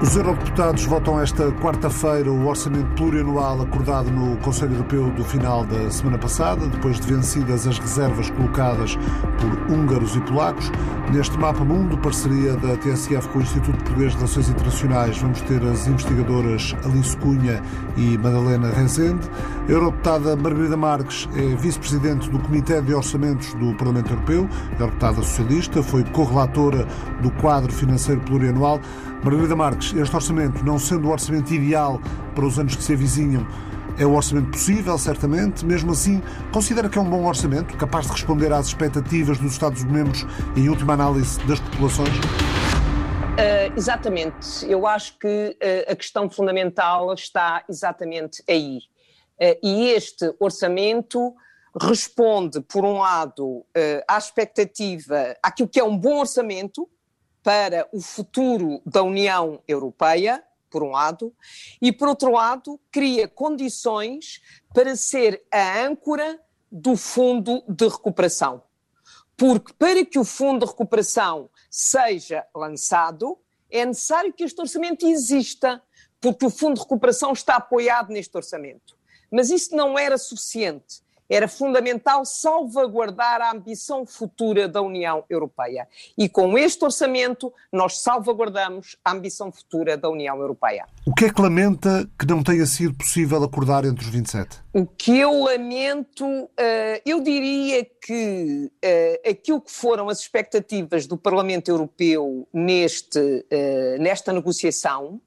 Os eurodeputados votam esta quarta-feira o orçamento plurianual acordado no Conselho Europeu do final da semana passada, depois de vencidas as reservas colocadas por húngaros e polacos. Neste mapa mundo, parceria da TSF com o Instituto Português de Relações Internacionais, vamos ter as investigadoras Alice Cunha e Madalena Rezende. Eurodeputada Margarida Marques é vice-presidente do Comitê de Orçamentos do Parlamento Europeu, eurodeputada socialista, foi correlatora do quadro financeiro plurianual. Margarida Marques, este orçamento, não sendo o orçamento ideal para os anos que se avizinham, é o orçamento possível, certamente. Mesmo assim, considera que é um bom orçamento, capaz de responder às expectativas dos Estados-membros e, em última análise, das populações? Uh, exatamente. Eu acho que uh, a questão fundamental está exatamente aí. Uh, e este orçamento responde, por um lado, à expectativa, àquilo que é um bom orçamento, para o futuro da União Europeia, por um lado, e por outro lado, cria condições para ser a âncora do Fundo de Recuperação. Porque para que o Fundo de Recuperação seja lançado, é necessário que este orçamento exista, porque o Fundo de Recuperação está apoiado neste orçamento. Mas isso não era suficiente era fundamental salvaguardar a ambição futura da União Europeia. E com este orçamento, nós salvaguardamos a ambição futura da União Europeia. O que é que lamenta que não tenha sido possível acordar entre os 27? O que eu lamento, eh, eu diria que eh, aquilo que foram as expectativas do Parlamento Europeu neste, eh, nesta negociação,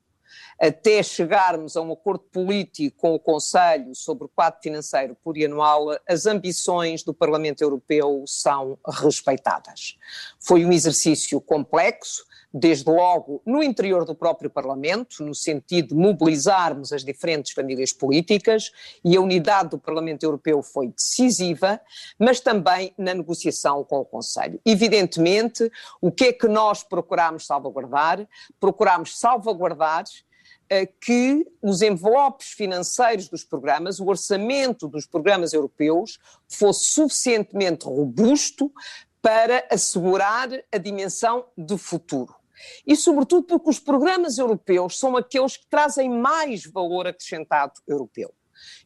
até chegarmos a um acordo político com o Conselho sobre o quadro financeiro plurianual, as ambições do Parlamento Europeu são respeitadas. Foi um exercício complexo, desde logo no interior do próprio Parlamento, no sentido de mobilizarmos as diferentes famílias políticas, e a unidade do Parlamento Europeu foi decisiva, mas também na negociação com o Conselho. Evidentemente, o que é que nós procuramos salvaguardar? Procuramos salvaguardar que os envelopes financeiros dos programas, o orçamento dos programas europeus, fosse suficientemente robusto para assegurar a dimensão de futuro. E, sobretudo, porque os programas europeus são aqueles que trazem mais valor acrescentado europeu.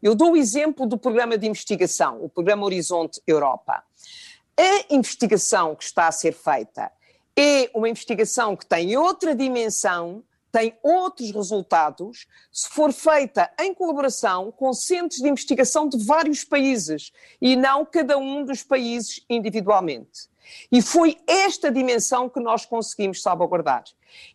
Eu dou o exemplo do programa de investigação, o programa Horizonte Europa. A investigação que está a ser feita é uma investigação que tem outra dimensão tem outros resultados se for feita em colaboração com centros de investigação de vários países e não cada um dos países individualmente. E foi esta dimensão que nós conseguimos salvaguardar.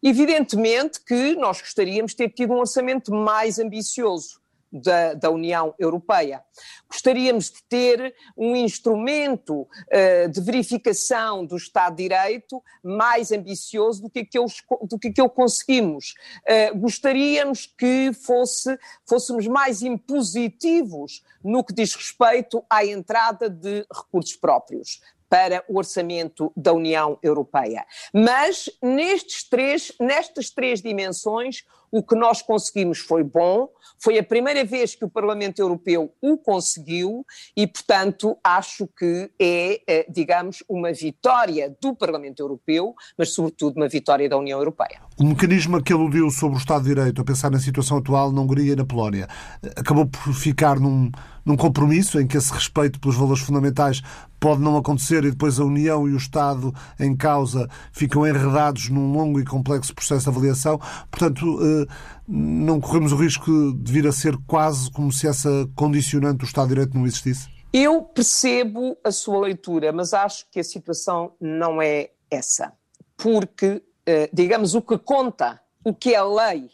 Evidentemente que nós gostaríamos de ter tido um orçamento mais ambicioso da, da União Europeia. Gostaríamos de ter um instrumento uh, de verificação do Estado de Direito mais ambicioso do que aquele, do que aquele conseguimos. Uh, gostaríamos que fosse, fôssemos mais impositivos no que diz respeito à entrada de recursos próprios para o orçamento da União Europeia. Mas nestes três, nestas três dimensões, o que nós conseguimos foi bom, foi a primeira vez que o Parlamento Europeu o conseguiu e, portanto, acho que é, eh, digamos, uma vitória do Parlamento Europeu, mas, sobretudo, uma vitória da União Europeia. O mecanismo que aludiu sobre o Estado de Direito, a pensar na situação atual na Hungria e na Polónia, acabou por ficar num, num compromisso em que esse respeito pelos valores fundamentais pode não acontecer e depois a União e o Estado em causa ficam enredados num longo e complexo processo de avaliação. Portanto, eh, não corremos o risco de vir a ser quase como se essa condicionante do Estado de Direito não existisse? Eu percebo a sua leitura, mas acho que a situação não é essa. Porque, eh, digamos, o que conta, o que é lei,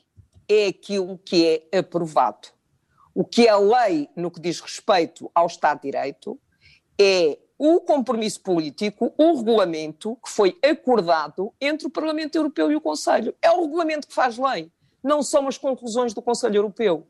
é aquilo que é aprovado. O que é lei no que diz respeito ao Estado de Direito é o compromisso político, o regulamento que foi acordado entre o Parlamento Europeu e o Conselho. É o regulamento que faz lei, não são as conclusões do Conselho Europeu.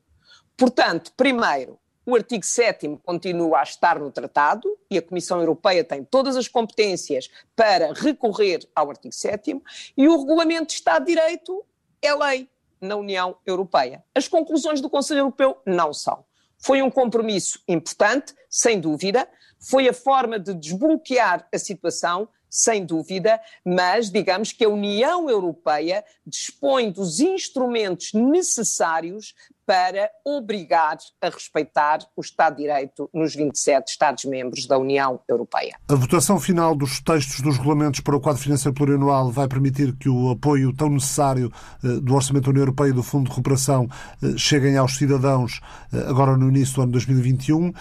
Portanto, primeiro, o artigo 7 continua a estar no tratado e a Comissão Europeia tem todas as competências para recorrer ao artigo 7 e o regulamento de Estado de Direito é lei na União Europeia. As conclusões do Conselho Europeu não são. Foi um compromisso importante, sem dúvida, foi a forma de desbloquear a situação, sem dúvida, mas digamos que a União Europeia dispõe dos instrumentos necessários para obrigar a respeitar o Estado de Direito nos 27 Estados-membros da União Europeia. A votação final dos textos dos regulamentos para o quadro financeiro plurianual vai permitir que o apoio tão necessário eh, do Orçamento da União Europeia e do Fundo de Recuperação eh, cheguem aos cidadãos eh, agora no início do ano 2021.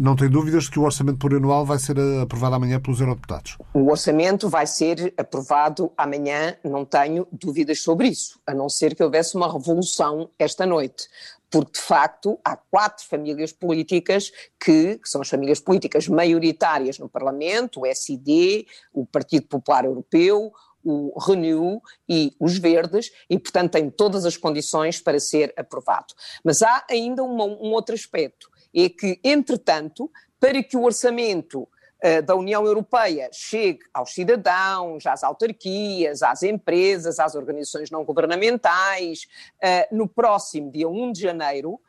Não tem dúvidas de que o Orçamento plurianual vai ser aprovado amanhã pelos eurodeputados? O Orçamento vai ser aprovado amanhã, não tenho dúvidas sobre isso, a não ser que houvesse uma revolução esta noite porque de facto há quatro famílias políticas que, que, são as famílias políticas maioritárias no Parlamento, o SD, o Partido Popular Europeu, o Renew e os Verdes, e portanto tem todas as condições para ser aprovado. Mas há ainda uma, um outro aspecto, é que, entretanto, para que o orçamento da União Europeia chegue aos cidadãos, às autarquias, às empresas, às organizações não governamentais, eh, no próximo dia 1 de janeiro,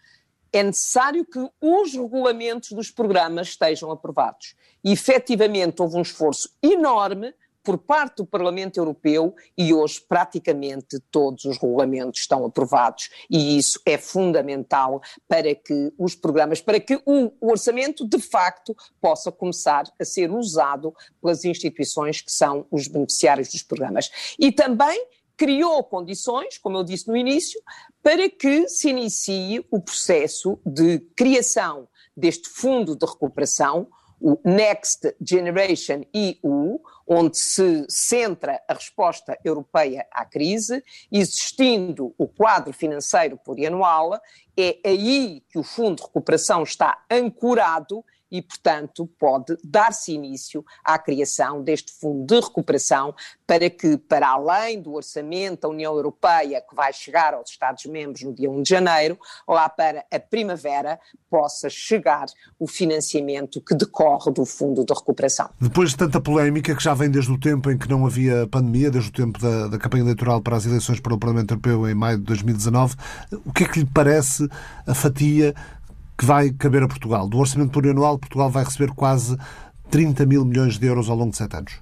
é necessário que os regulamentos dos programas estejam aprovados. E efetivamente houve um esforço enorme por parte do Parlamento Europeu e hoje praticamente todos os regulamentos estão aprovados e isso é fundamental para que os programas, para que o orçamento de facto possa começar a ser usado pelas instituições que são os beneficiários dos programas. E também criou condições, como eu disse no início, para que se inicie o processo de criação deste fundo de recuperação, o Next Generation EU, onde se centra a resposta europeia à crise, existindo o quadro financeiro plurianual, é aí que o Fundo de Recuperação está ancorado e, portanto, pode dar-se início à criação deste fundo de recuperação para que, para além do orçamento da União Europeia, que vai chegar aos Estados-membros no dia 1 de janeiro, lá para a primavera, possa chegar o financiamento que decorre do fundo de recuperação. Depois de tanta polémica, que já vem desde o tempo em que não havia pandemia, desde o tempo da, da campanha eleitoral para as eleições para o Parlamento Europeu em maio de 2019, o que é que lhe parece a fatia que vai caber a Portugal. Do orçamento plurianual, Portugal vai receber quase 30 mil milhões de euros ao longo de sete anos.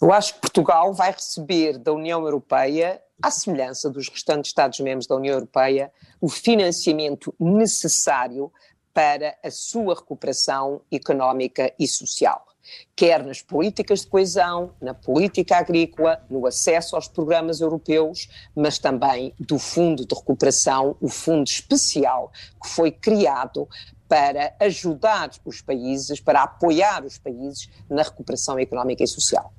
Eu acho que Portugal vai receber da União Europeia, à semelhança dos restantes Estados-membros da União Europeia, o financiamento necessário para a sua recuperação económica e social quer nas políticas de coesão, na política agrícola, no acesso aos programas europeus, mas também do Fundo de Recuperação, o fundo especial que foi criado para ajudar os países, para apoiar os países na recuperação económica e social.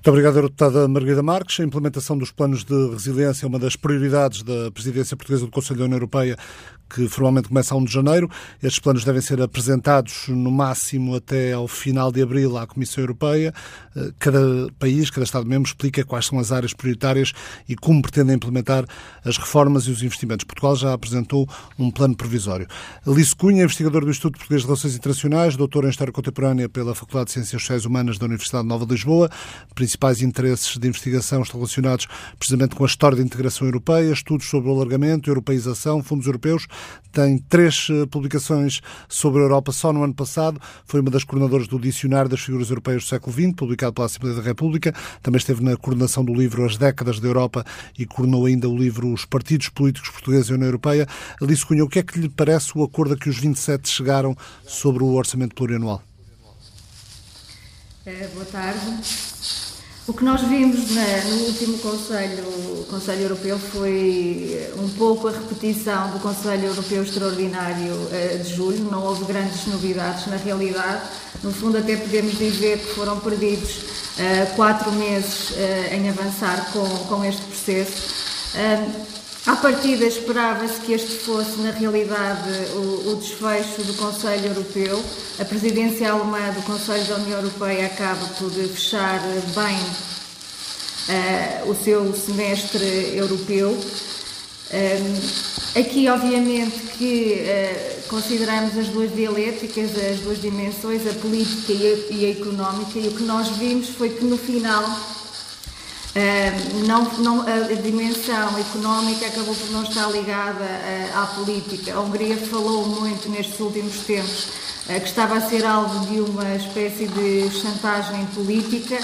Muito obrigado, deputada Margarida Marques. A implementação dos planos de resiliência é uma das prioridades da presidência portuguesa do Conselho da União Europeia, que formalmente começa a 1 de janeiro. Estes planos devem ser apresentados no máximo até ao final de abril à Comissão Europeia. Eh, cada país, cada Estado-membro explica quais são as áreas prioritárias e como pretende implementar as reformas e os investimentos. Portugal já apresentou um plano provisório. Alice Cunha, investigador do Instituto Português de Relações Internacionais, doutor em História Contemporânea pela Faculdade de Ciências Sociais Humanas da Universidade Nova de Lisboa. Principais interesses de investigação estão relacionados precisamente com a história da integração europeia, estudos sobre o alargamento, europeização, fundos europeus tem três eh, publicações sobre a Europa só no ano passado. Foi uma das coordenadoras do Dicionário das Figuras Europeias do século XX, publicado pela Assembleia da República. Também esteve na coordenação do livro As Décadas da Europa e coordenou ainda o livro Os Partidos Políticos Portugueses e União Europeia. Alice Cunha, o que é que lhe parece o acordo a que os 27 chegaram sobre o orçamento plurianual? É, boa tarde. O que nós vimos na, no último Conselho, Conselho Europeu foi um pouco a repetição do Conselho Europeu Extraordinário uh, de julho, não houve grandes novidades na realidade. No fundo, até podemos dizer que foram perdidos uh, quatro meses uh, em avançar com, com este processo. À partida esperava-se que este fosse, na realidade, o, o, desfecho do Conselho Europeu. A presidência alemã do Conselho da União Europeia acaba por fechar bem uh, o seu semestre europeu. Um, eh, aqui, obviamente, que uh, consideramos as duas dialéticas, as duas dimensões, a política e a, e a económica, e o que nós vimos foi que no final não, não, a dimensão económica acabou por não estar ligada uh, à política. A Hungria falou muito nestes últimos tempos uh, que estava a ser alvo de uma espécie de chantagem política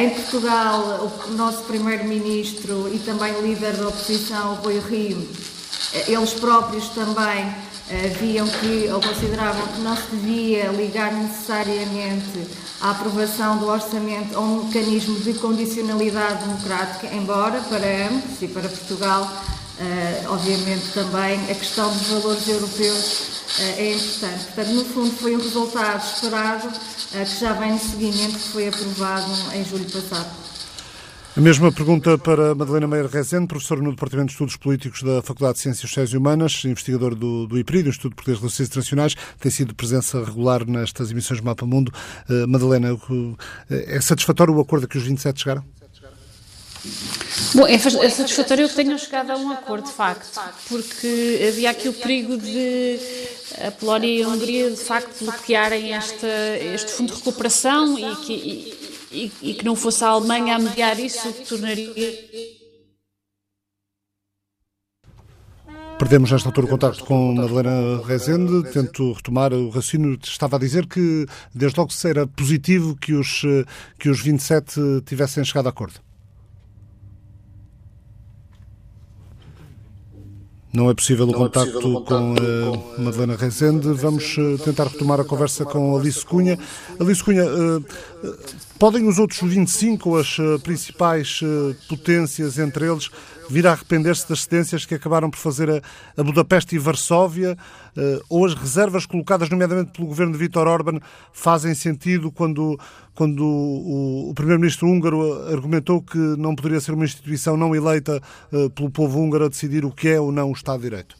em Portugal, o nosso primeiro-ministro e também líder da oposição, Rui Rio, eles próprios também viam que, ou consideravam que não se devia ligar necessariamente a aprovação do orçamento a um mecanismo de condicionalidade democrática, embora para ambos e para Portugal, obviamente também a questão dos valores europeus é importante. Portanto, no fundo, foi um resultado esperado que já vem no seguimento que foi aprovado em julho passado. A mesma pergunta para Madalena Meyer Rezende, professora no Departamento de Estudos Políticos da Faculdade de Ciências Sociais e Humanas, investigador do, do IPRI, do Instituto Português de Relações Internacionais, tem sido presença regular nestas emissões do Mapa Mundo. Uh, Madalena, uh, é satisfatório o acordo a que os 27 chegaram? Bom, é, é satisfatório que tenham chegado a um acordo, de facto, porque havia aqui o perigo de a Polónia e a Hungria, de facto, bloquearem esta, este fundo de recuperação e que, e, e que não fosse a Alemanha a mediar isso, tornaria Perdemos nesta altura o contacto com Madalena Rezende. Tento retomar o raciocínio. Estava a dizer que, desde logo, era positivo que os, que os 27 tivessem chegado a acordo. Não é possível o contacto, é possível com, com uh, Madalena Rezende. Vamos uh, tentar retomar a conversa com Alice Cunha. Alice Cunha, uh, podem os outros 25, as principais potências entre eles, vir a arrepender-se das cedências que acabaram por fazer a, a Budapeste e Varsóvia? ou as reservas colocadas, nomeadamente pelo governo de Vítor Orban, fazem sentido quando, quando o, o primeiro-ministro húngaro argumentou que não poderia ser uma instituição não eleita pelo povo húngaro a decidir o que é ou não o Estado de Direito?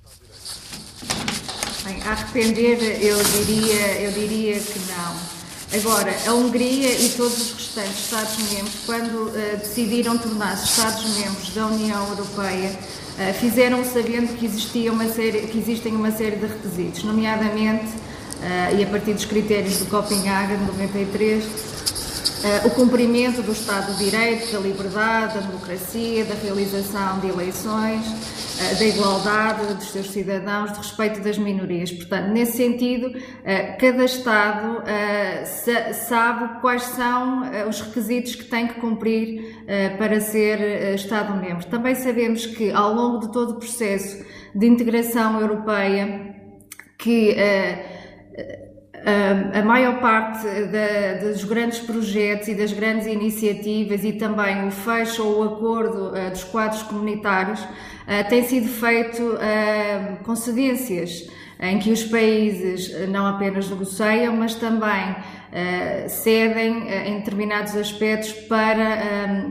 Bem, arrepender, eu diria, eu diria que não. Agora, a Hungria e todos os restantes Estados-membros, quando uh, decidiram tornar-se Estados-membros da União Europeia, uh, fizeram sabendo que, existia uma série, que existem uma série de requisitos, nomeadamente, uh, e a partir dos critérios do Copenhague de 93, Uh, o cumprimento do Estado de Direito, da liberdade, da democracia, da realização de eleições, uh, da igualdade dos seus cidadãos, de respeito das minorias. Portanto, nesse sentido, uh, cada Estado sa sabe quais são os requisitos que tem que cumprir para ser Estado-membro. Também sabemos que, ao longo de todo o processo de integração europeia, que a maior parte da, dos grandes projetos e das grandes iniciativas e também o fecho ou o acordo uh, dos quadros comunitários uh, tem sido feito uh, com cedências em que os países não apenas negociam, mas também cedem em determinados aspectos para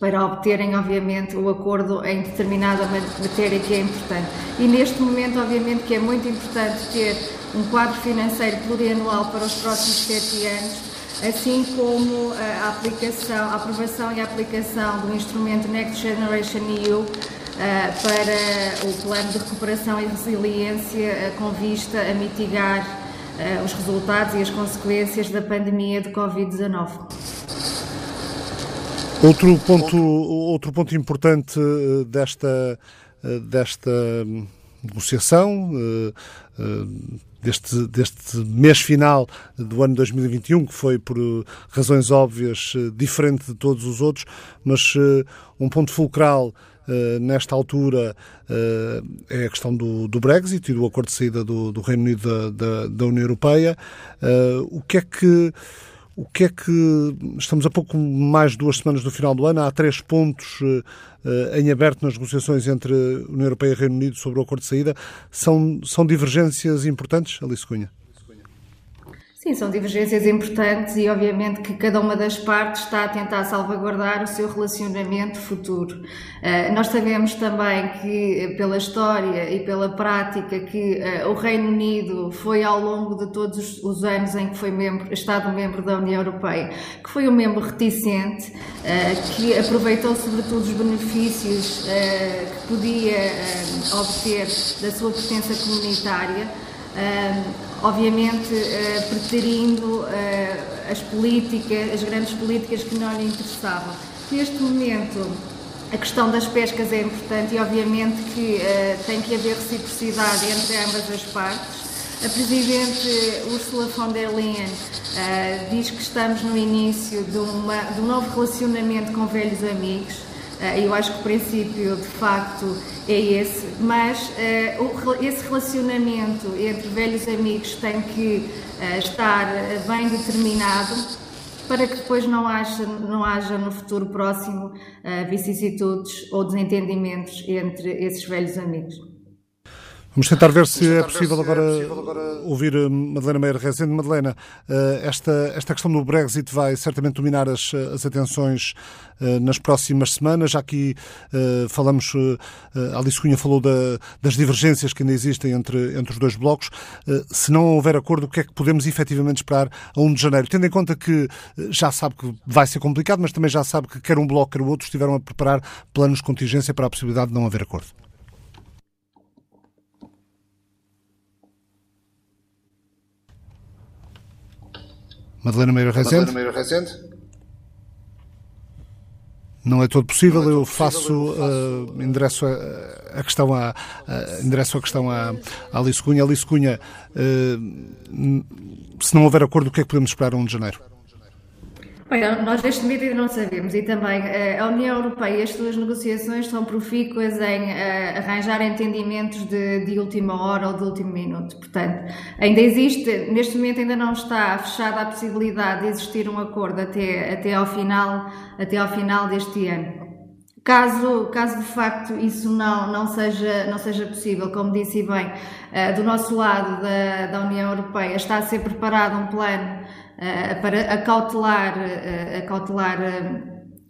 para obterem, obviamente, o acordo em determinada matéria que é importante. E neste momento, obviamente, que é muito importante ter um quadro financeiro plurianual para os próximos sete anos, assim como a aplicação, a aprovação e a aplicação do instrumento Next Generation EU eh, para o plano de recuperação e resiliência eh, com vista a mitigar eh, os resultados e as consequências da pandemia de Covid-19. Outro ponto, outro ponto importante desta, desta hum, negociação deste, deste mês final do ano 2021, que foi, por eh, razões óbvias, eh, diferente de todos os outros, mas um ponto fulcral nesta altura é a questão do, do, Brexit e do acordo de saída do, do Reino Unido da, da, da União Europeia. o que é que o que é que estamos a pouco mais de duas semanas do final do ano, há três pontos uh, em aberto nas negociações entre União Europeia e Reino Unido sobre o acordo de saída. São, são divergências importantes, Alice Cunha? Sim, são divergências importantes e, obviamente, que cada uma das partes está a tentar salvaguardar o seu relacionamento futuro. Uh, nós sabemos também que, pela história e pela prática, que uh, o Reino Unido foi, ao longo de todos os anos em que foi membro, Estado-membro da União Europeia, que foi um membro reticente, que aproveitou, sobretudo, os benefícios que podia obter da sua pertença comunitária obviamente uh, preterindo uh, as políticas, as grandes políticas que não lhe interessavam. Neste momento, a questão das pescas é importante e obviamente que uh, tem que haver reciprocidade entre ambas as partes. A Presidente Ursula von der Leyen uh, diz que estamos no início de, uma, de um novo relacionamento com velhos amigos. Uh, eu acho que o princípio, de facto, é esse, mas uh, esse relacionamento entre velhos amigos tem que estar bem determinado para que depois não haja, não haja no futuro próximo vicissitudes ou desentendimentos entre esses velhos amigos. Vamos tentar ver se é possível agora, ouvir eh, Madalena Meira Rezende. Madalena, eh, esta, esta questão do Brexit vai certamente dominar as, as atenções eh, nas próximas semanas. Já aqui falamos, Alice Cunha falou da, das divergências que ainda existem entre, entre os dois blocos. Se não houver acordo, o que é que podemos efetivamente esperar a 1 de janeiro? Tendo em conta que já sabe que vai ser complicado, mas também já sabe que quer um bloco, quer o outro estiveram a preparar planos de contingência para a possibilidade de não haver acordo. Madalena Meira Rezende. Não é todo possível, é eu faço, uh, endereço a, a questão a, uh, endereço a questão a, a Alice Cunha. Alice Cunha, uh, se não houver acordo, o que é que podemos esperar a 1 de janeiro? Bem, nós neste momento ainda não sabemos e também eh, a União Europeia e as suas negociações são profícuas em uh, arranjar entendimentos de, de, última hora ou de último minuto. Portanto, ainda existe, neste momento ainda não está fechada a possibilidade de existir um acordo até, até, ao, final, até ao final deste ano. Caso, caso de facto isso não, não, seja, não seja possível, como disse bem, uh, do nosso lado da, da União Europeia está a ser preparado um plano eh, para acautelar, uh, acautelar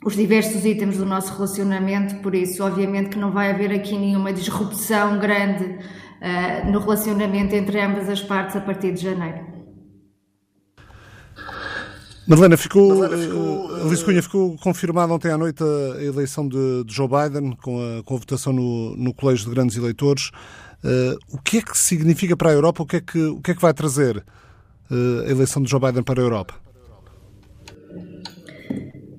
os diversos itens do nosso relacionamento, por isso, obviamente, que não vai haver aqui nenhuma disrupção grande no relacionamento entre ambas as partes a partir de janeiro. Madalena, ficou, Madalena, ficou uh, Alice Cunha, ficou confirmada ontem à noite a eleição de, de Joe Biden, com a, com a votação no, no Colégio de Grandes Eleitores. Uh, o que é que significa para a Europa? O que é que, o que, é que vai trazer eh, a eleição de Joe Biden para a Europa?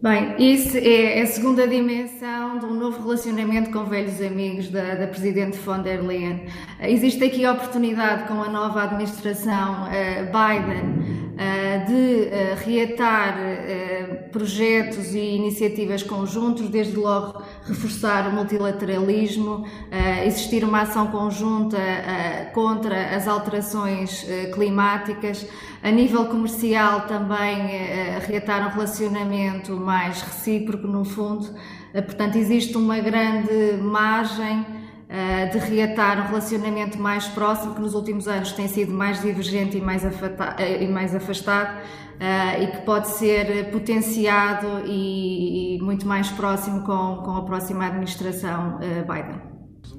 Bem, isso é a segunda dimensão de um novo relacionamento com velhos amigos da, da Presidente von der Leyen. Existe aqui a oportunidade com a nova administração uh, Biden de uh, reatar projetos e iniciativas conjuntos, desde logo reforçar o multilateralismo, existir uma ação conjunta contra as alterações climáticas, a nível comercial também reatar um relacionamento mais recíproco, no fundo. Eh, portanto, existe uma grande margem eh, de reatar um relacionamento mais próximo, que nos últimos anos tem sido mais divergente e mais, eh, e mais afastado, e que pode ser potenciado e, muito mais próximo com, com a próxima administração Biden.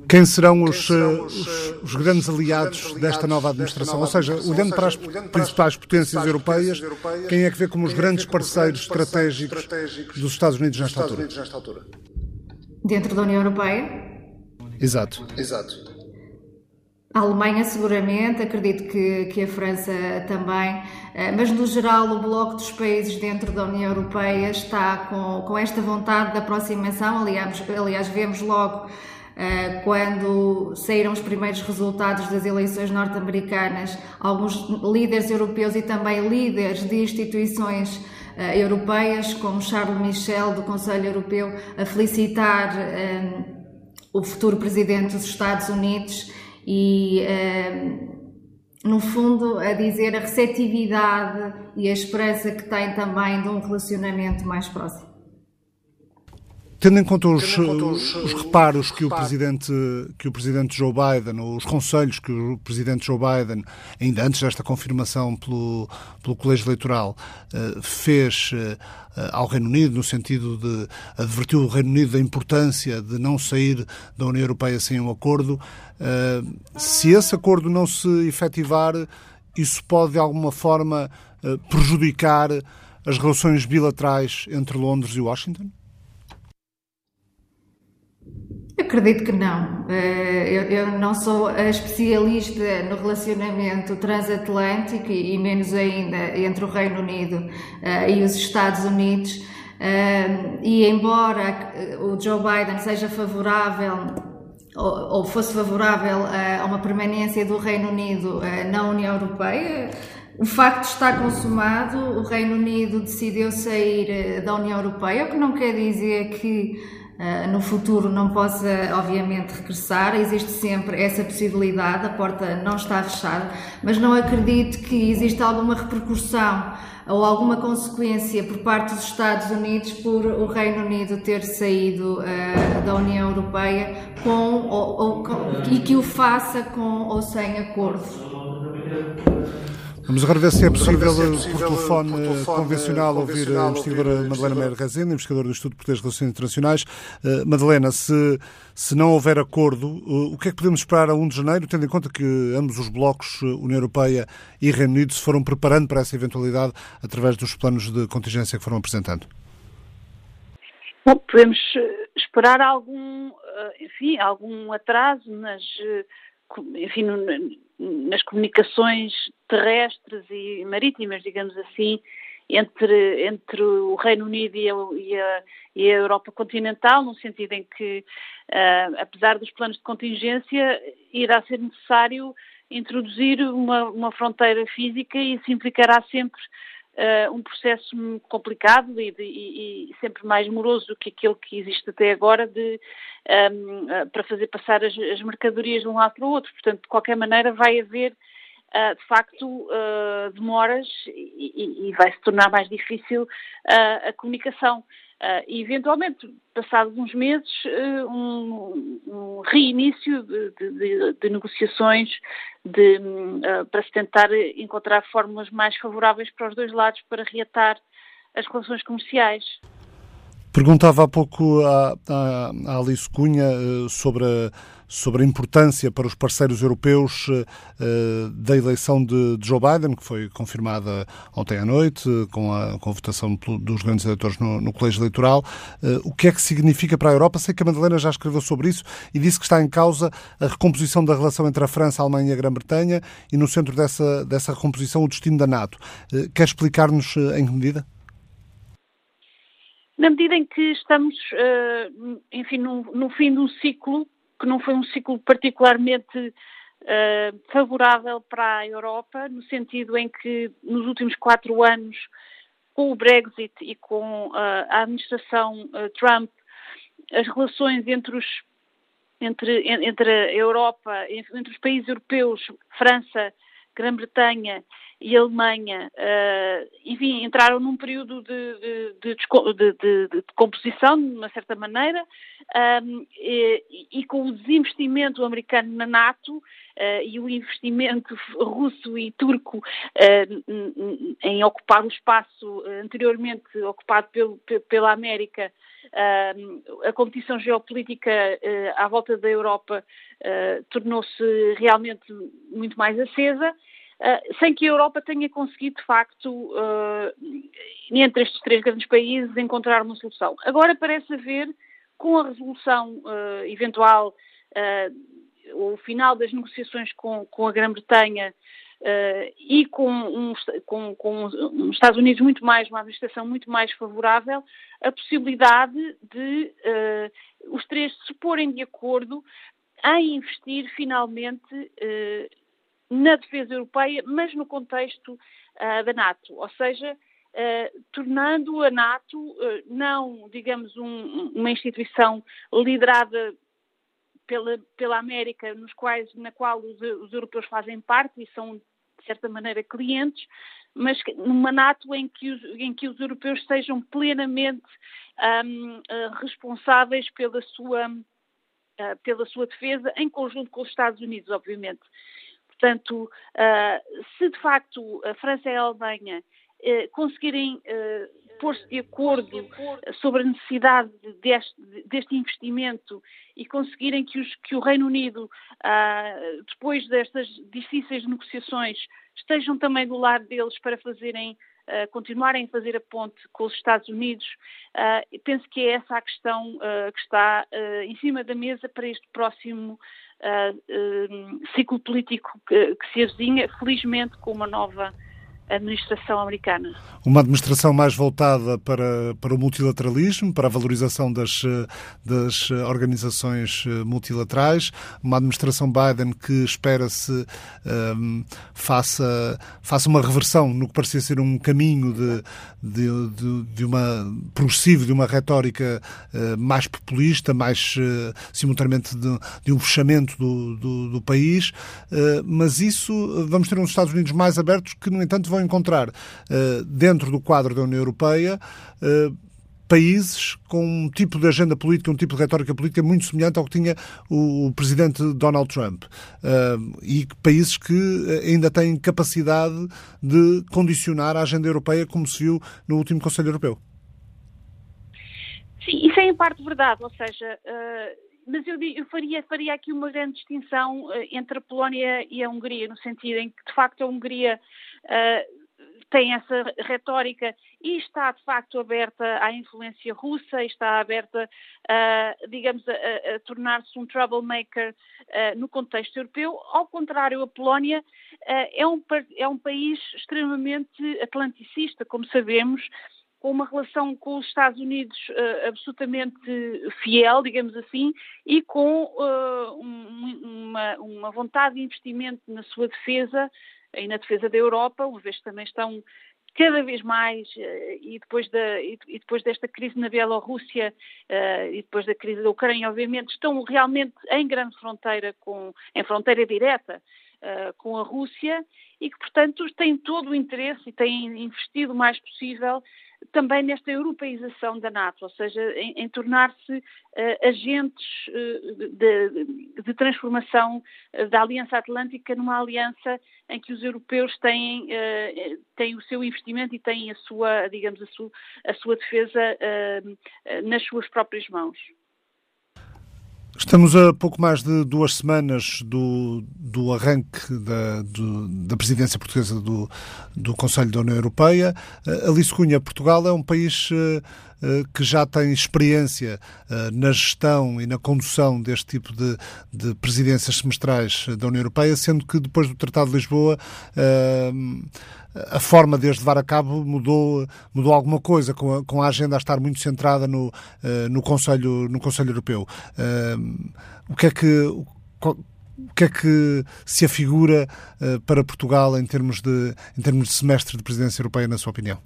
Quem serão os, eh, os, os, grandes aliados desta nova administração? Ou seja, olhando para as principais potências europeias, quem é que vê como os grandes parceiros estratégicos dos Estados Unidos nesta altura? Dentro da União Europeia? Exato. Exato. A Alemanha, seguramente, acredito que, que a França também, eh, mas no geral o bloco dos países dentro da União Europeia está com, com esta vontade de aproximação. Aliás, aliás vemos logo eh, quando saíram os primeiros resultados das eleições norte-americanas, alguns líderes europeus e também líderes de instituições eh, europeias, como Charles Michel, do Conselho Europeu, a felicitar o futuro presidente dos Estados Unidos e, um, no fundo, a dizer a receptividade e a esperança que tem também de um relacionamento mais próximo. Tendo em conta os, em conta os, os reparos que o, presidente, que o presidente Joe Biden, ou os conselhos que o presidente Joe Biden, ainda antes desta confirmação pelo, pelo Colégio Eleitoral, uh, fez uh, ao Reino Unido, no sentido de advertir o Reino Unido da importância de não sair da União Europeia sem um acordo, se esse acordo não se efetivar, isso pode de alguma forma prejudicar as relações bilaterais entre Londres e Washington? Acredito que não. Eh, eu não sou especialista no relacionamento transatlântico e menos ainda entre o Reino Unido eh, e os Estados Unidos. Eh, e embora o Joe Biden seja favorável ou, fosse favorável a uma permanência do Reino Unido na União Europeia. O facto está consumado, o Reino Unido decidiu sair da União Europeia, o que não quer dizer que no futuro não possa, obviamente, regressar. Existe sempre essa possibilidade, a porta não está fechada, mas não acredito que exista alguma repercussão ou alguma consequência por parte dos Estados Unidos por o Reino Unido ter saído uh, da União Europeia com, ou, ou, com, e que o faça com ou sem acordo. Vamos agora ver se é possível, por, telefone, por telefone convencional ouvir a investigadora Madalena Meyer Rezende, investigadora do Estudo de Português de Relações Internacionais. Uh, Madalena, se, se não houver acordo, uh, o que é que podemos esperar a 1 de janeiro, tendo em conta que ambos os blocos, União Europeia e Reino Unido, se foram preparando para essa eventualidade através dos planos de contingência que foram apresentando? Bom, podemos esperar algum, enfim, algum atraso nas, enfim, nas comunicações terrestres e marítimas, digamos assim, entre, entre o Reino Unido e a, e, a, e a, Europa continental, no sentido em que, uh, apesar dos planos de contingência, irá ser necessário introduzir uma, uma fronteira física e isso implicará sempre uh, um processo complicado e, de, e, e, sempre mais moroso do que aquele que existe até agora de, um, ehm, uh, para fazer passar as, as, mercadorias de um lado para o outro. Portanto, de qualquer maneira, vai haver Uh, de facto uh, demoras e, e, vai se tornar mais difícil uh, a comunicação. e eventualmente, passados uns meses, um, um, reinício de, de, de negociações de, para se tentar encontrar fórmulas mais favoráveis para os dois lados para reatar as relações comerciais. Perguntava há pouco à, à, à Alice Cunha sobre a sobre a importância para os parceiros europeus uh, da eleição de, de, Joe Biden, que foi confirmada ontem à noite, com a, com a votação dos grandes eleitores no, no colégio eleitoral. Uh, o que é que significa para a Europa? Sei que a Madalena já escreveu sobre isso e disse que está em causa a recomposição da relação entre a França, a Alemanha e a Grã-Bretanha e no centro dessa, dessa recomposição o destino da NATO. Uh, quer explicar-nos em que medida? Na medida em que estamos, enfim, no, no fim de um ciclo que não foi um ciclo particularmente uh, favorável para a Europa, no sentido em que nos últimos quatro anos, com o Brexit e com uh, a administração uh, Trump, as relações entre os entre, entre a Europa, entre os países europeus, França, Grã-Bretanha e Alemanha, uh, enfim, entraram num período de, de, de, de, composição, de uma certa maneira, um, e, e, com o desinvestimento americano na NATO uh, e o investimento russo e turco uh, em ocupar o espaço anteriormente ocupado pelo, pela América, a competição geopolítica à volta da Europa tornou-se realmente muito mais acesa ah, sem que a Europa tenha conseguido, de facto, uh, entre estes três grandes países, encontrar uma solução. Agora parece haver, com a resolução uh, eventual, o final das negociações com, com a Grã-Bretanha e com, um, com, com os Estados Unidos muito mais, uma administração muito mais favorável, a possibilidade de os três se porem de acordo em investir finalmente na defesa europeia, mas no contexto uh, da NATO, ou seja, uh, tornando a NATO uh, não, digamos, um, uma instituição liderada pela, pela América, nos quais, na qual os, os, europeus fazem parte e são, de certa maneira, clientes, mas numa NATO em que os, em que os europeus sejam plenamente um, responsáveis pela sua, pela sua defesa, em conjunto com os Estados Unidos, obviamente. Portanto, uh, se de facto a França e a Alemanha uh, conseguirem uh, pôr-se de acordo sobre a necessidade deste, deste investimento e conseguirem que, os, que o Reino Unido, depois destas difíceis negociações, estejam também do lado deles para fazerem Uh, continuarem a fazer a ponte com os Estados Unidos, penso que é essa a questão que está em cima da mesa para este próximo uh, uh, ciclo político que, que, se avizinha, felizmente com uma nova administração americana. Uma administração mais voltada para, para o multilateralismo, para a valorização das, das organizações multilaterais, uma administração Biden que espera-se um, faça, faça uma reversão no que parecia ser um caminho de, de, de, de uma progressivo, de uma retórica uh, mais populista, mais uh, simultaneamente de, de, um fechamento do, do, do país, uh, mas isso vamos ter uns Estados Unidos mais abertos que, no entanto, vão encontrar dentro do quadro da União Europeia países com um tipo de agenda política, um tipo de retórica política muito semelhante ao que tinha o, presidente Donald Trump. Uh, e países que ainda têm capacidade de condicionar a agenda europeia, como se viu no último Conselho Europeu. Sim, isso é em parte verdade, ou seja. Uh mas eu, eu, faria, faria aqui uma grande distinção uh, entre a Polónia e a Hungria, no sentido em que, de facto, a Hungria tem essa retórica e está de facto aberta à influência russa, está aberta, uh, digamos, a, a, a tornar-se um troublemaker uh, no contexto europeu. Ao contrário, a Polónia uh, é, um, é um país extremamente atlanticista, como sabemos, com uma relação com os Estados Unidos uh, absolutamente fiel, digamos assim, e com uh, um, uma, uma, vontade de investimento na sua defesa e na defesa da Europa, uma vez que também estão cada vez mais, uh, e, depois da, e, depois desta crise na Bielorrússia uh, e depois da crise da Ucrânia, obviamente, estão realmente em grande fronteira, com, em fronteira direta uh, com a Rússia e que, portanto, têm todo o interesse e têm investido o mais possível também nesta europeização da NATO, ou seja, em, em tornar-se uh, agentes uh, de, de, transformação uh, da Aliança Atlântica numa aliança em que os europeus têm, têm o seu investimento e têm a sua, digamos, a a sua defesa nas suas próprias mãos. Estamos a pouco mais de duas semanas do, do arranque da, do, da presidência portuguesa do, do Conselho da União Europeia. Uh, Alice Cunha, Portugal é um país uh, que já tem experiência na gestão e na condução deste tipo de, de presidências semestrais da União Europeia, sendo que depois do Tratado de Lisboa a forma de as levar a cabo mudou, mudou alguma coisa, com a, com a agenda a estar muito centrada no, no, Conselho, no Conselho Europeu. O que é que. O, que é que se afigura para Portugal em termos, de, em termos de semestre de presidência europeia, na sua opinião?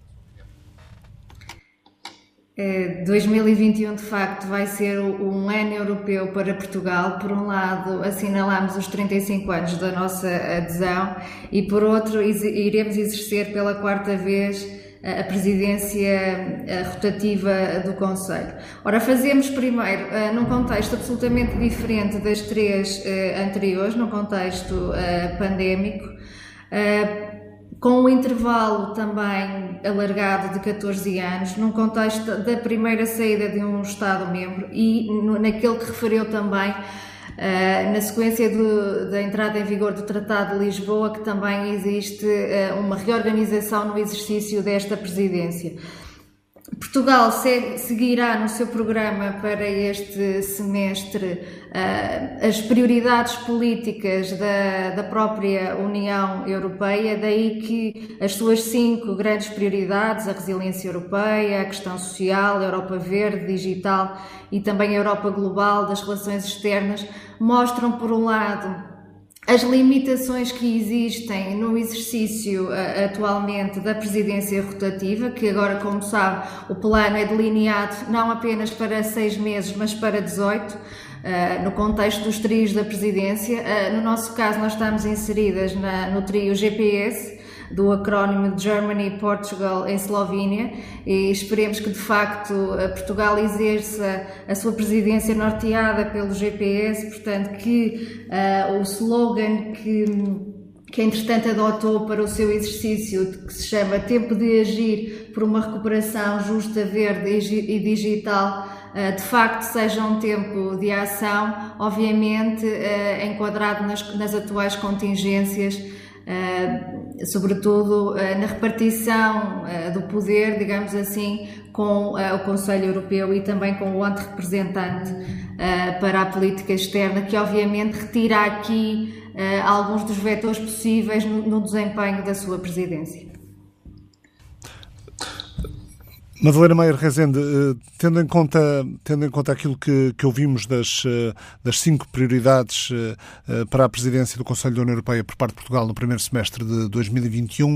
2021 de facto vai ser um ano europeu para Portugal. Por um lado, assinalamos os 35 anos da nossa adesão e, por outro, iremos exercer pela quarta vez a presidência rotativa do Conselho. Ora, fazemos primeiro eh, num contexto absolutamente diferente das três eh, anteriores, num contexto eh, pandémico com um intervalo também alargado de 14 anos, num contexto da primeira saída de um Estado-membro e naquele que referiu também Uh, na sequência do, da entrada em vigor do Tratado de Lisboa, que também existe uh, uma reorganização no exercício desta presidência. Portugal seguirá no seu programa para este semestre uh, as prioridades políticas da, da, própria União Europeia, daí que as suas cinco grandes prioridades, a resiliência europeia, a questão social, a Europa verde, digital e também a Europa global das relações externas, mostram, por um lado, as limitações que existem no exercício uh, atualmente da presidência rotativa, que agora, como sabe, o plano é delineado não apenas para seis meses, mas para 18, uh, eh, no contexto dos trios da presidência. Uh, no nosso caso, nós estamos inseridas na, no trio GPS, do acrónimo Germany, Portugal e Eslovénia e esperemos que de facto Portugal exerça a sua presidência norteada pelo GPS, portanto que uh, o slogan que que entretanto adotou para o seu exercício, que se chama Tempo de Agir por uma Recuperação Justa, Verde e Digital, eh, de facto seja um tempo de ação, obviamente eh, enquadrado nas, atuais contingências sobretudo uh, na repartição uh, do poder, digamos assim, com o Conselho Europeu e também com o ante-representante para a política externa, que obviamente retira aqui alguns dos vetores possíveis no desempenho da sua presidência. Madalena Meyer Rezende, eh, tendo em conta, tendo em conta aquilo que, que ouvimos das, eh, das cinco prioridades eh, para a presidência do Conselho da União Europeia por parte de Portugal no primeiro semestre de 2021,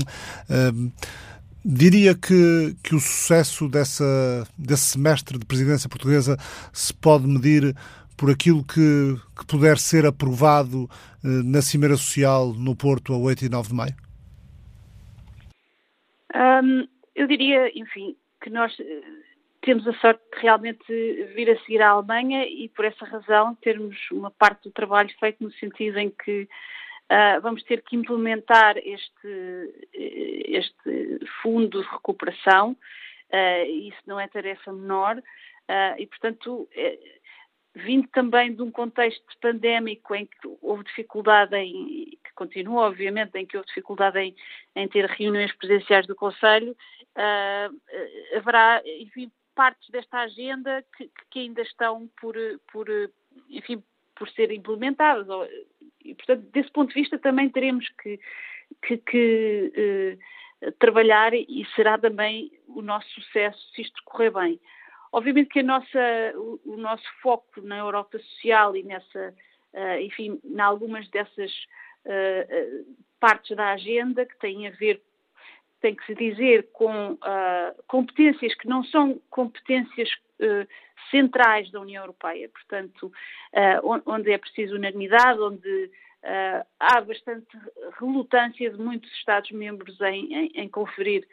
diria que, que o sucesso dessa, desse semestre de presidência portuguesa se pode medir por aquilo que, que puder ser aprovado na Cimeira Social no Porto a 8 e 9 de maio? Um, eu diria, enfim, que nós eh, temos a sorte de realmente vir a seguir à Alemanha e por essa razão termos uma parte do trabalho feito no sentido em que uh, vamos ter que implementar este, eh, este fundo de recuperação. Uh, isso não é tarefa menor uh, e, portanto, é, vindo também de um contexto pandémico em que houve dificuldade em, que continua obviamente, em que houve dificuldade em, em ter reuniões presenciais do Conselho, uh, haverá, enfim, partes desta agenda que, que, ainda estão por, por, enfim, por ser implementadas. E, portanto, desse ponto de vista também teremos que, que, que uh, trabalhar e será também o nosso sucesso se isto correr bem. Obviamente que nossa, o, o nosso foco na Europa social e nessa, uh, enfim, em algumas dessas uh, partes da agenda que têm a ver, tem que se dizer, com uh, competências que não são competências centrais da União Europeia, portanto, onde é preciso unanimidade, onde Uh, há bastante relutância de muitos Estados-membros em, em, em, conferir,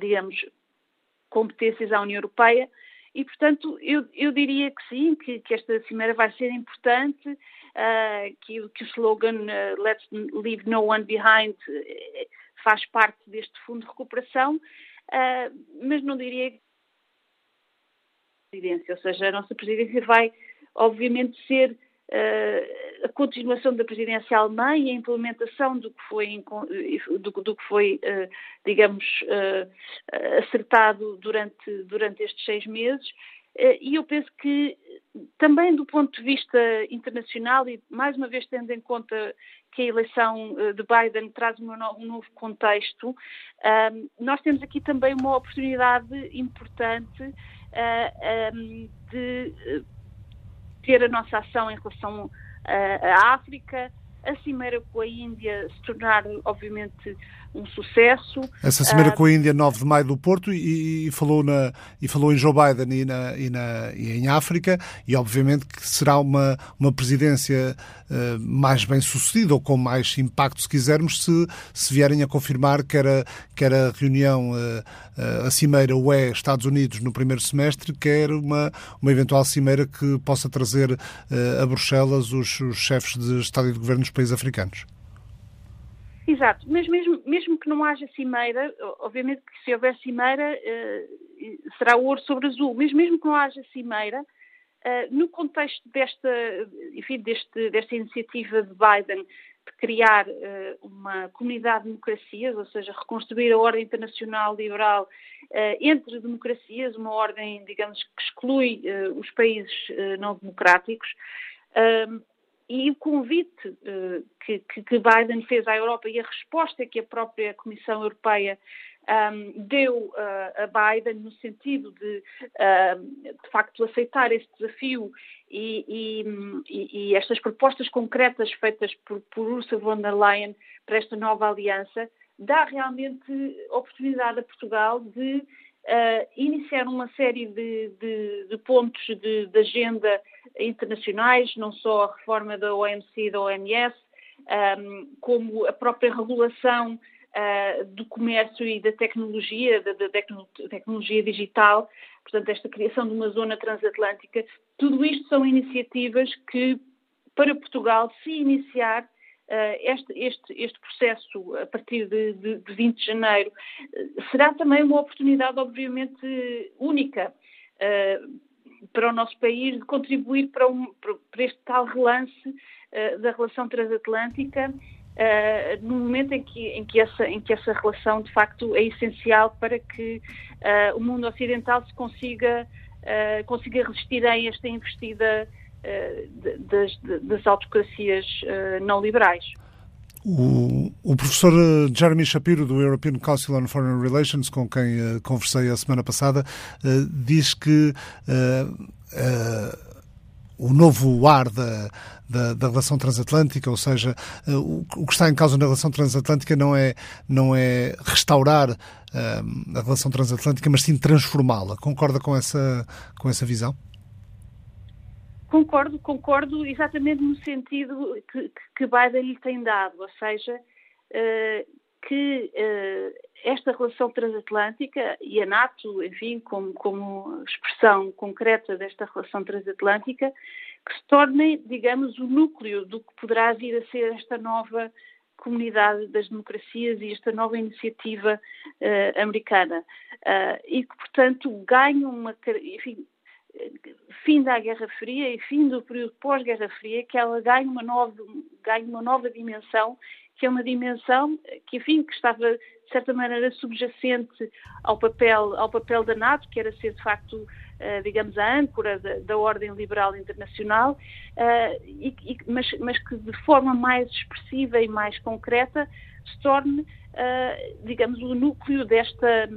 digamos, competências à União Europeia. E, portanto, eu, eu diria que sim, que, que, esta cimeira vai ser importante, uh, que, que, o slogan uh, Let's Leave No One Behind uh, faz parte deste fundo de recuperação, mas não diria presidência, ou seja, a nossa presidência vai, obviamente, ser a continuação da presidência alemã e a implementação do que foi, do, do que foi digamos, acertado durante, durante estes seis meses. E eu penso que também do ponto de vista internacional e mais uma vez tendo em conta que a eleição de Biden traz um novo contexto, nós temos aqui também uma oportunidade importante de ter a nossa ação em relação à África, a cimeira com a Índia se tornar, obviamente, um sucesso. Essa cimeira uh, com a Índia, 9 de maio do Porto, e, e, falou, na, e falou em Joe Biden e, na, e, na, e em África, e obviamente que será uma, uma presidência uh, mais bem sucedida, ou com mais impacto, se quisermos, se, se vierem a confirmar que era, quer a reunião, uh, a cimeira UE Estados Unidos no primeiro semestre, quer uma, uma eventual cimeira que possa trazer a Bruxelas os, os chefes de Estado e de Governo dos países africanos. Exato, mas mesmo, mesmo que não haja cimeira, obviamente que se houver cimeira uh, será ouro sobre azul, mas mesmo que não haja cimeira, uh, no contexto desta, enfim, deste, desta iniciativa de Biden de criar uh, uma comunidade de democracias, ou seja, reconstruir a ordem internacional liberal entre democracias, uma ordem, digamos, que exclui os países não democráticos, e o convite uh, que, que, Biden fez à Europa e a resposta que a própria Comissão Europeia um, deu uh, a Biden no sentido de, uh, de facto, aceitar esse desafio e, e, e, estas propostas concretas feitas por, por Ursula von der Leyen para esta nova aliança, dá realmente oportunidade a Portugal de uh, iniciar uma série de, de, de pontos de, de agenda internacionais, não só a reforma da OMC e da OMS, um, como a própria regulação uh, do comércio e da tecnologia, da, da tecnologia digital, portanto, esta criação de uma zona transatlântica, tudo isto são iniciativas que, para Portugal, se iniciar este, este, este, processo a partir de, de, de 20 de janeiro, uh, será também uma oportunidade, obviamente, única para o nosso país de contribuir para, um, para este tal relance da relação transatlântica uh, no momento em que, em, que essa, em que essa relação de facto é essencial para que uh, o mundo ocidental se consiga, consiga resistir a esta investida das, das autocracias não liberais. O, o, professor eh, Jeremy Shapiro, do European Council on Foreign Relations, com quem uh, conversei a semana passada, uh, diz que uh, o novo ar da, da, da, relação transatlântica, ou seja, o, o, que está em causa na relação transatlântica não é, não é restaurar a relação transatlântica, mas sim transformá-la. Concorda com essa, com essa visão? Concordo, concordo exatamente no sentido que, que Biden lhe tem dado, ou seja, uh, que uh, esta relação transatlântica e a NATO, enfim, como, como, expressão concreta desta relação transatlântica, que se tornem, digamos, o núcleo do que poderá vir a ser esta nova comunidade das democracias e esta nova iniciativa uh, americana. e que, portanto, ganham uma. Enfim, fim da Guerra Fria e fim do período pós-Guerra Fria, que ela ganha uma nova, ganha uma nova dimensão, que é uma dimensão que, enfim, que estava, de certa maneira, subjacente ao papel, ao papel da NATO, que era ser, de facto, digamos, a âncora da, da ordem liberal internacional, uh, e, e, mas, mas que, de forma mais expressiva e mais concreta, se torne uh, digamos, o núcleo desta,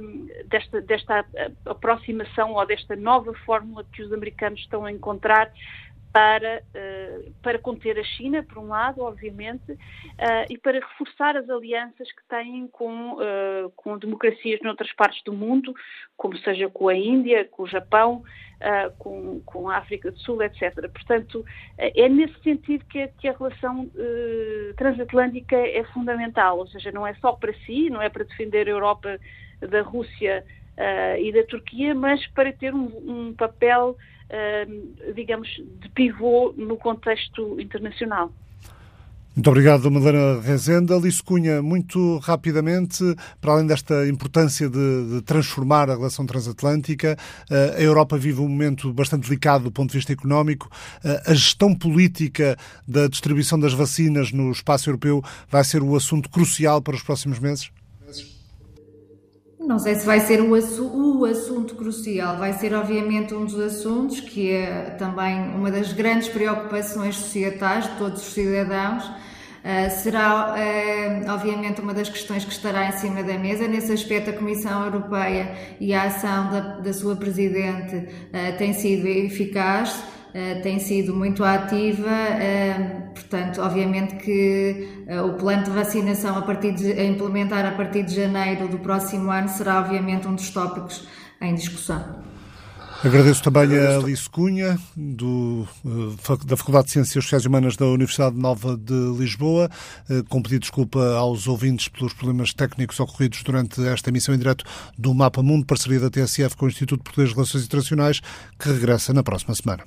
desta, desta aproximação ou desta nova fórmula que os americanos estão a encontrar para, uh, para conter a China, por um lado, obviamente, uh, e para reforçar as alianças que têm com, uh, com democracias noutras partes do mundo, como seja com a Índia, com o Japão, com, com a África do Sul, etc. Portanto, é nesse sentido que, que a relação transatlântica é fundamental, ou seja, não é só para si, não é para defender a Europa da Rússia e da Turquia, mas para ter um, um papel digamos, de pivô no contexto internacional. Muito obrigado, Madalena Rezenda. Alice Cunha, muito rapidamente, para além desta importância de, de, transformar a relação transatlântica, eh, a Europa vive um momento bastante delicado do ponto de vista económico. Eh, a gestão política da distribuição das vacinas no espaço europeu vai ser o assunto crucial para os próximos meses? Não sei se vai ser o, o, assunto crucial, vai ser obviamente um dos assuntos que é também uma das grandes preocupações societais de todos os cidadãos. Uh, será, uh, obviamente, uma das questões que estará em cima da mesa. Nesse aspecto, a Comissão Europeia e a ação da, da sua Presidente uh, tem sido eficaz. Uh, tem sido muito ativa, uh, portanto, obviamente que uh, o plano de vacinação a, partir de, a implementar a partir de janeiro do próximo ano será obviamente um dos tópicos em discussão. Agradeço também a Alice Cunha, do, da Faculdade de Ciências Sociais e Humanas da Universidade Nova de Lisboa, com pedido de desculpa aos ouvintes pelos problemas técnicos ocorridos durante esta emissão em direto do Mapa Mundo, parceria da TSF com o Instituto Português de Relações Internacionais, que regressa na próxima semana.